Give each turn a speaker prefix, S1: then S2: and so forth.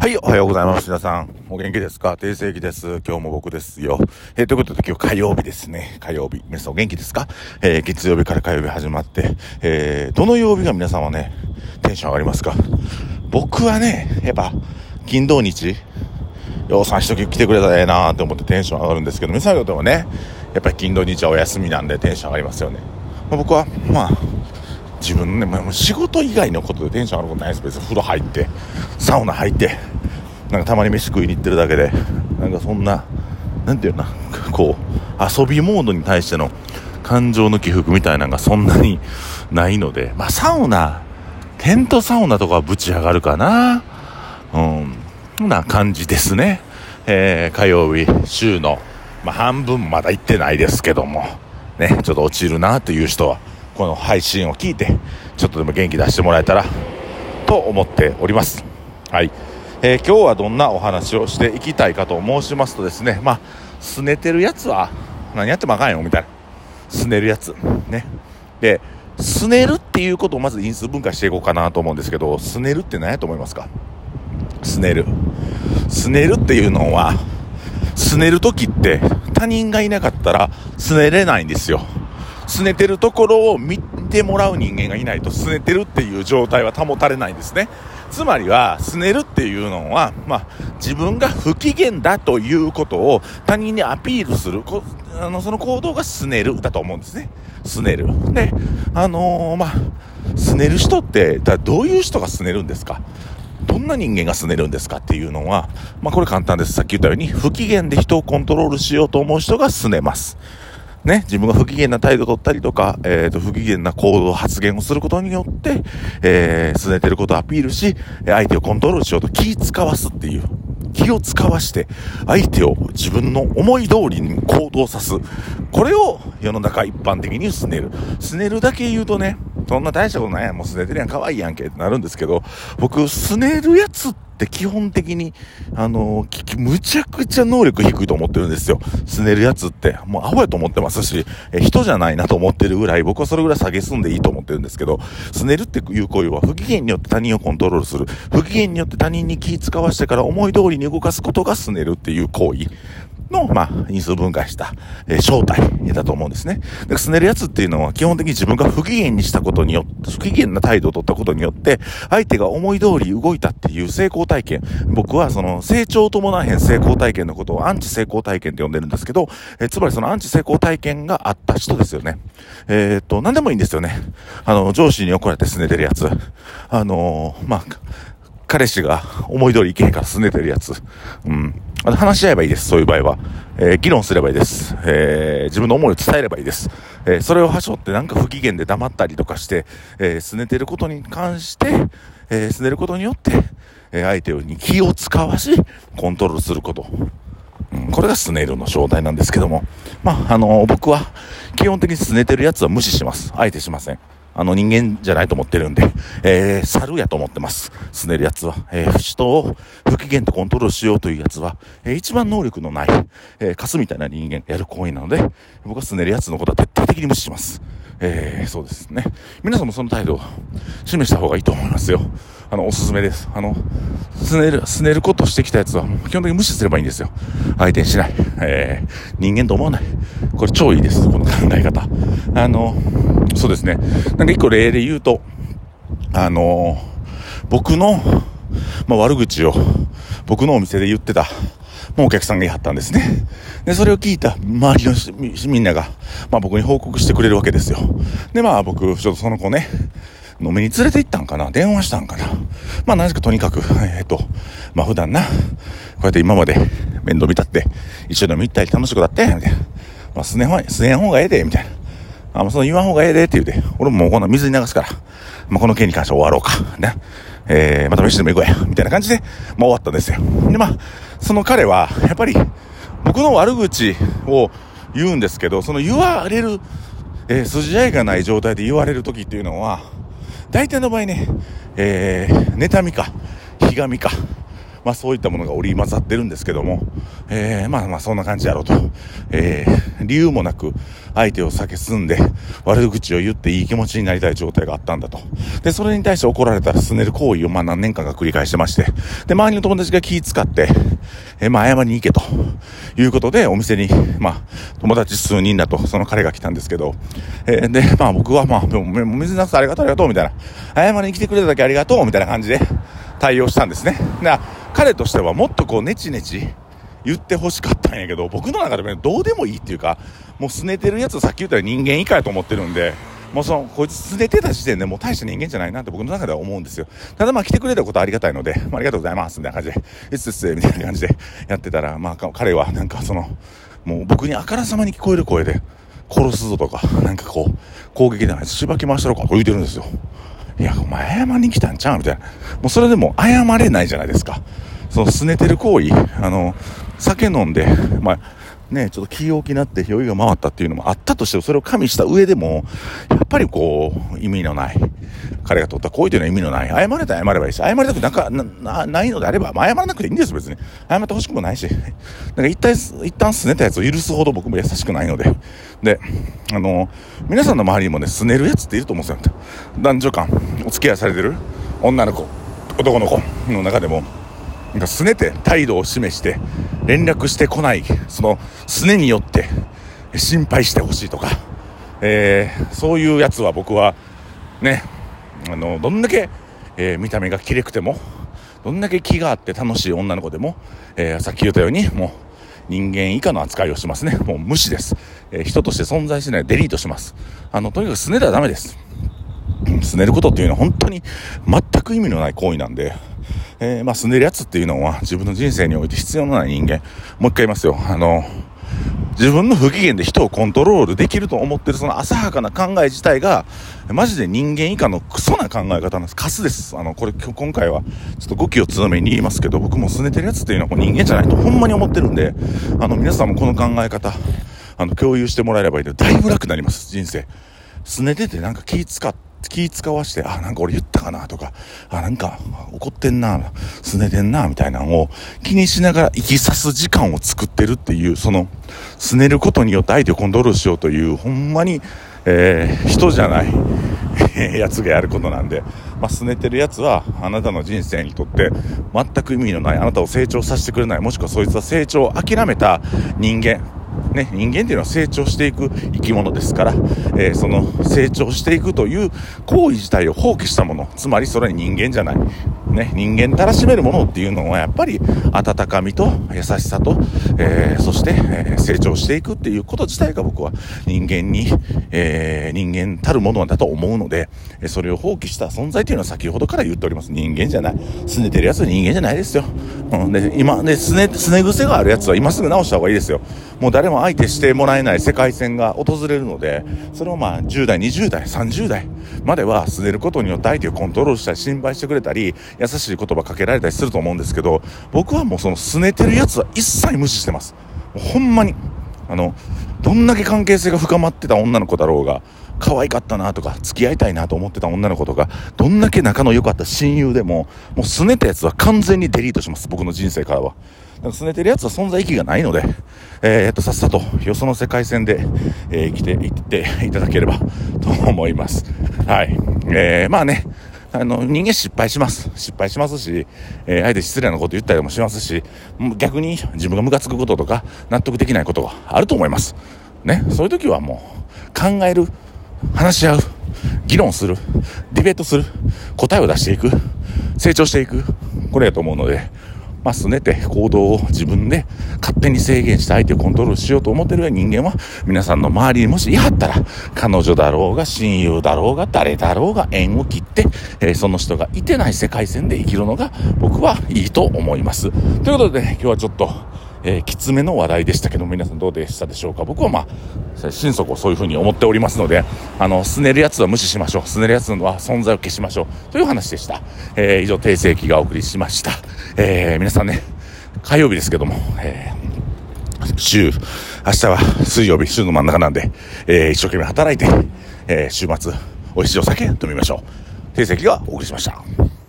S1: はい、おはようございます。皆さん、お元気ですか？定世紀です。今日も僕ですよ。えー、ということで今日火曜日ですね。火曜日。皆さんお元気ですか？えー、月曜日から火曜日始まって、えー、どの曜日が皆さんはね、テンション上がりますか？僕はね、やっぱ、金土日、ようさん一時来てくれたらええなーって思ってテンション上がるんですけど、皆さんにとってもね、やっぱり金土日はお休みなんでテンション上がりますよね。まあ、僕は、まあ、自分ね、まあ、仕事以外のことでテンション上がることないです。別に風呂入って、サウナ入って、なんかたまに飯食いに行ってるだけで、なんかそんな、なんていうな、こう、遊びモードに対しての感情の起伏みたいなのがそんなにないので、まあサウナ、テントサウナとかはぶち上がるかな。うん、そんな感じですね。えー、火曜日、週の、まあ半分まだ行ってないですけども、ね、ちょっと落ちるなという人は、この配信を聞いて、ちょっとでも元気出してもらえたらと思っております。はい。えー、今日はどんなお話をしていきたいかと申しますとですね、まあ、すねてるやつは何やってもあかんよ、みたいな。すねるやつ。ね。で、すねるっていうことをまず因数分解していこうかなと思うんですけど、すねるって何やと思いますか？すねる。すねるっていうのは、すねる時って他人がいなかったらすねれないんですよ。拗ねてるところを見てもらう人間がいないと拗ねてるっていう状態は保たれないんですね。つまりは、拗ねるっていうのは、まあ、自分が不機嫌だということを他人にアピールする、あの、その行動が拗ねるだと思うんですね。拗ねる。で、あのー、まあ、拗ねる人って、だどういう人が拗ねるんですか？どんな人間が拗ねるんですかっていうのは、まあ、これ簡単です。さっき言ったように、不機嫌で人をコントロールしようと思う人が拗ねます。ね、自分が不機嫌な態度を取ったりとか、えっ、ー、と、不機嫌な行動、発言をすることによって、えー、拗ねてることをアピールし、相手をコントロールしようと気使わすっていう。気を使わして、相手を自分の思い通りに行動さす。これを世の中一般的に拗ねる。拗ねるだけ言うとね、そんな大したことないやん。もう拗ねてるやん。可愛いやんけってなるんですけど、僕、拗ねるやつってって基本的に、あのー、むちゃくちゃ能力低いと思ってるんですよ。すねるやつって。もうアホやと思ってますし、え人じゃないなと思ってるぐらい、僕はそれぐらい下げすんでいいと思ってるんですけど、すねるっていう行為は不機嫌によって他人をコントロールする。不機嫌によって他人に気使わしてから思い通りに動かすことがすねるっていう行為。の、まあ、因数分解した、えー、正体だと思うんですね。で、すねるやつっていうのは基本的に自分が不機嫌にしたことによって、不機嫌な態度を取ったことによって、相手が思い通り動いたっていう成功体験。僕はその成長を伴わへん成功体験のことをアンチ成功体験って呼んでるんですけど、えー、つまりそのアンチ成功体験があった人ですよね。えー、っと、何でもいいんですよね。あの、上司に怒られてすねてるやつ。あのー、まあ、彼氏が思い通りいけへんから拗ねてるやつ。うん。あの話し合えばいいです、そういう場合は。えー、議論すればいいです。えー、自分の思いを伝えればいいです。えー、それをはしょってなんか不機嫌で黙ったりとかして、えー、拗ねてることに関して、えー、拗ねることによって、えー、相手に気を使わし、コントロールすること。うん、これがスネールの正体なんですけども。まあ、あのー、僕は、基本的に拗ねてるやつは無視します。相手しません。あの人間じゃないと思ってるんで、えー、猿やと思ってます。すねるやつは。えー、人を不機嫌とコントロールしようというやつは、えー、一番能力のない、えー、カスみたいな人間やる行為なので、僕はすねるやつのことは徹底的に無視します。えー、そうですね。皆さんもその態度を示した方がいいと思いますよ。あの、おすすめです。あの、すねる、すねることしてきたやつは、基本的に無視すればいいんですよ。相手にしない。えー、人間と思わない。これ超いいです。この考え方。あの、そうですね。なんか一個例で言うと、あの、僕の、まあ、悪口を、僕のお店で言ってた、もうお客さんが言いはったんですね。で、それを聞いた周りのみんなが、まあ僕に報告してくれるわけですよ。で、まあ僕、ちょっとその子ね、飲みに連れて行ったんかな？電話したんかな？まあ何しかとにかく、えっ、ー、と、まあ普段な、こうやって今まで面倒見たって、一緒に飲み行ったり楽しくだって、みたいな。まあすねん、すねん方がええで、みたいな。あ、もうその言わん方がええでって言うて、俺ももうこの水に流すから、まあこの件に関しては終わろうか。ね。えー、また飯でも行こうや。みたいな感じで、まあ終わったんですよ。で、まあ、その彼は、やっぱり、僕の悪口を言うんですけど、その言われる、えー、筋合いがない状態で言われる時っていうのは、大体の場合ね、えー、妬みか、ひがみか、まあそういったものが織り交ざってるんですけども、えー、まあまあそんな感じやろうと。えー、理由もなく相手を避け進んで悪口を言っていい気持ちになりたい状態があったんだと。で、それに対して怒られたらすねる行為をまあ何年間か繰り返してまして、で、周りの友達が気使って、えー、まあ謝りに行けということでお店に、まあ友達数人だとその彼が来たんですけど、えー、で、まあ僕はまあ、水なくありがとうありがとうみたいな、謝りに来てくれただけありがとうみたいな感じで対応したんですね。彼としてはもっとこうネチネチ言ってほしかったんやけど、僕の中でも、どうでもいいっていうか、もう拗ねてるやつさっき言ったら人間以下やと思ってるんで、もうその、こいつ拗ねてた時点でもう大した人間じゃないなって僕の中では思うんですよ。ただまあ来てくれたことありがたいので、まあ、ありがとうございますみたいな感じで、いつつみたいな感じでやってたら、まあ彼はなんかその、もう僕にあからさまに聞こえる声で、殺すぞとか、なんかこう、攻撃でないしばき回したろかと言うてるんですよ。いや、お前謝りに来たんちゃうみたいな。もうそれでも謝れないじゃないですか。その拗ねてる行為、あの、酒飲んで、まあ、ね、ちょっと気大きなって酔いが回ったっていうのもあったとしても、それを加味した上でも、やっぱりこう、意味のない、彼が取った行為というのは意味のない。謝れたら謝ればいいし、謝りたくなんかなないのであれば、まあ、謝らなくていいんです別に。謝ってほしくもないし。なんか一旦、一旦拗ねたやつを許すほど僕も優しくないので。で、あの、皆さんの周りにもね、拗ねるやつっていると思うんですよ。男女間、お付き合いされてる女の子、男の子の中でも、なんか拗ねて態度を示して連絡してこないその拗ねによって心配してほしいとか、えー、そういうやつは僕はねあのどんだけ、えー、見た目がきれくてもどんだけ気があって楽しい女の子でも、えー、さっき言ったようにもう人間以下の扱いをしますね。もう無視です、え人として存在しないデリートします。あのとにかく拗ねたらダメです。拗ねることっていうのは本当に全く意味のない行為なんでえー、まあ、住んでるやつっていうのは自分の人生において必要のない人間。もう一回言いますよ。あの、自分の不機嫌で人をコントロールできると思ってるその浅はかな考え自体が、マジで人間以下のクソな考え方なんです。カスです。あの、これ今回は、ちょっと語気を強めに言いますけど、僕も拗ねてるやつっていうのは人間じゃないとほんまに思ってるんで、あの、皆さんもこの考え方、あの、共有してもらえればいいので、だいぶ楽になります、人生。拗ねててなんか気使って、気使わして、あ、なんか俺言ったかなとか、あ、なんか怒ってんな、すねてんな、みたいなのを気にしながら生きさす時間を作ってるっていう、その、すねることによって相手をコントロールしようという、ほんまに、えー、人じゃないやつがやることなんで、まあ、すねてるやつは、あなたの人生にとって全く意味のない、あなたを成長させてくれない、もしくはそいつは成長を諦めた人間、ね、人間っていうのは成長していく生き物ですから、えー、その成長していくという行為自体を放棄したもの、つまりそれは人間じゃない。ね、人間たらしめるものっていうのはやっぱり温かみと優しさと、えー、そして、え、成長していくっていうこと自体が僕は人間に、えー、人間たるものだと思うので、それを放棄した存在っていうのは先ほどから言っております。人間じゃない。拗ねてるやつは人間じゃないですよ。うん、で、今、ね、すね、すね癖があるやつは今すぐ直した方がいいですよ。もう誰も相手してもらえない世界線が訪れるので、それをまあ10代、20代、30代までは拗ねることによって相手をコントロールしたり心配してくれたり、優しい言葉かけられたりすると思うんですけど、僕はもうその拗ねてるやつは一切無視してます。ほんまに。あの、どんだけ関係性が深まってた女の子だろうが、可愛かったなとか、付き合いたいなと思ってた女の子とか、どんだけ仲の良かった親友でも、もう拗ねたやつは完全にデリートします。僕の人生からは。拗ねてるやつは存在意義がないので、えー、っと、さっさとよその世界線で、えー、生きていっていただければと思います。はい。えー、まあね、あの、人間失敗します。失敗しますし、えー、あえて失礼なこと言ったりもしますし、逆に自分がムカつくこととか、納得できないことがあると思います。ね、そういう時はもう、考える、話し合う、議論する、ディベートする、答えを出していく、成長していく、これやと思うので、まあ、すねて行動を自分で勝手に制限して相手をコントロールしようと思ってる人間は、皆さんの周りにもしいはったら、彼女だろうが親友だろうが誰だろうが縁を切って、えー、その人がいてない世界線で生きるのが僕はいいと思います。ということで、ね、今日はちょっと、えー、きつめの話題でしたけど皆さんどうでしたでしょうか？僕はまあ、心底そういうふうに思っておりますので、あの、すねるやつは無視しましょう。すねるやつは存在を消しましょう。という話でした。えー、以上、訂正記がお送りしました。えー、皆さんね、火曜日ですけども、え、週、明日は水曜日、週の真ん中なんで、え、一生懸命働いて、え、週末、美味しいお酒飲みましょう。訂正記がお送りしました。